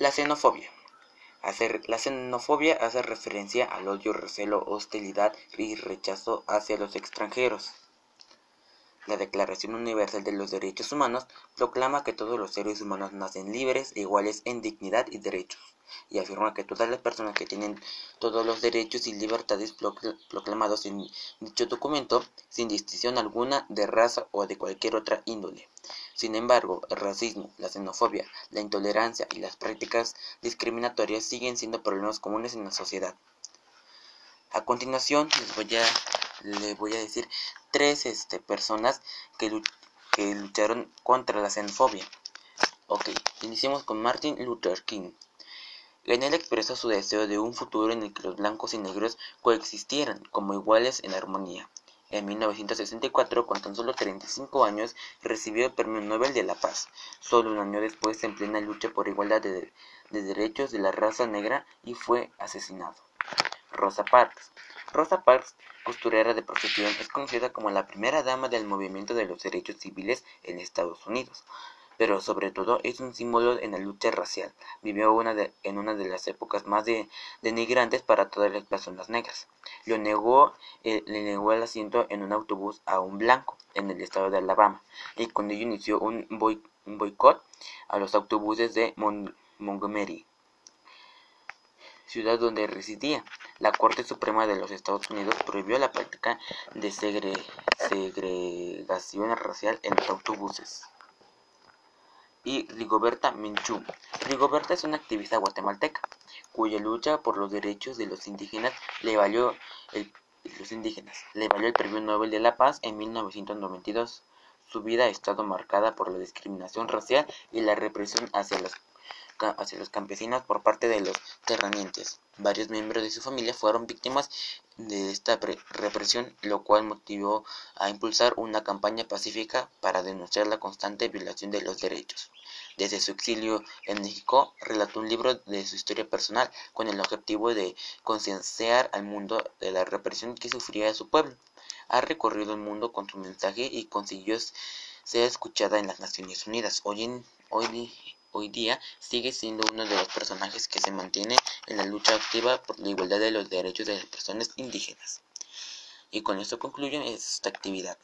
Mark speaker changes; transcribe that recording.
Speaker 1: La xenofobia. la xenofobia hace referencia al odio, recelo, hostilidad y rechazo hacia los extranjeros. La Declaración Universal de los Derechos Humanos proclama que todos los seres humanos nacen libres e iguales en dignidad y derechos, y afirma que todas las personas que tienen todos los derechos y libertades proclamados en dicho documento, sin distinción alguna de raza o de cualquier otra índole. Sin embargo, el racismo, la xenofobia, la intolerancia y las prácticas discriminatorias siguen siendo problemas comunes en la sociedad. A continuación les voy a, les voy a decir tres este, personas que, lucharon contra la xenofobia. Ok, iniciamos con Martin Luther King. En él expresó su deseo de un futuro en el que los blancos y negros coexistieran como iguales en armonía. En 1964, con tan solo 35 años, recibió el Premio Nobel de la Paz. Solo un año después, en plena lucha por igualdad de, de derechos de la raza negra, y fue asesinado. Rosa Parks. Rosa Parks, costurera de profesión, es conocida como la primera dama del movimiento de los derechos civiles en Estados Unidos, pero sobre todo es un símbolo en la lucha racial. Vivió en una de las épocas más de, denigrantes para todas las personas negras. Eh, le negó el asiento en un autobús a un blanco en el estado de Alabama y con ello inició un, boicot a los autobuses de Montgomery ciudad donde residía. La Corte Suprema de los Estados Unidos prohibió la práctica de segregación racial en los autobuses. Y Rigoberta Menchú. Rigoberta es una activista guatemalteca, cuya lucha por los derechos de los indígenas le valió el, le valió el Premio Nobel de la Paz en 1992. Su vida ha estado marcada por la discriminación racial y la represión hacia los hacia los campesinos por parte de los terratenientes. Varios miembros de su familia fueron víctimas de esta represión, lo cual motivó a impulsar una campaña pacífica para denunciar la constante violación de los derechos. Desde su exilio en México, relató un libro de su historia personal con el objetivo de concienciar al mundo de la represión que sufría su pueblo. Ha recorrido el mundo con su mensaje y consiguió ser escuchada en las Naciones Unidas. Hoy, en, hoy hoy día sigue siendo uno de los personajes que se mantiene en la lucha activa por la igualdad de los derechos de las personas indígenas. Y con esto concluyo esta actividad.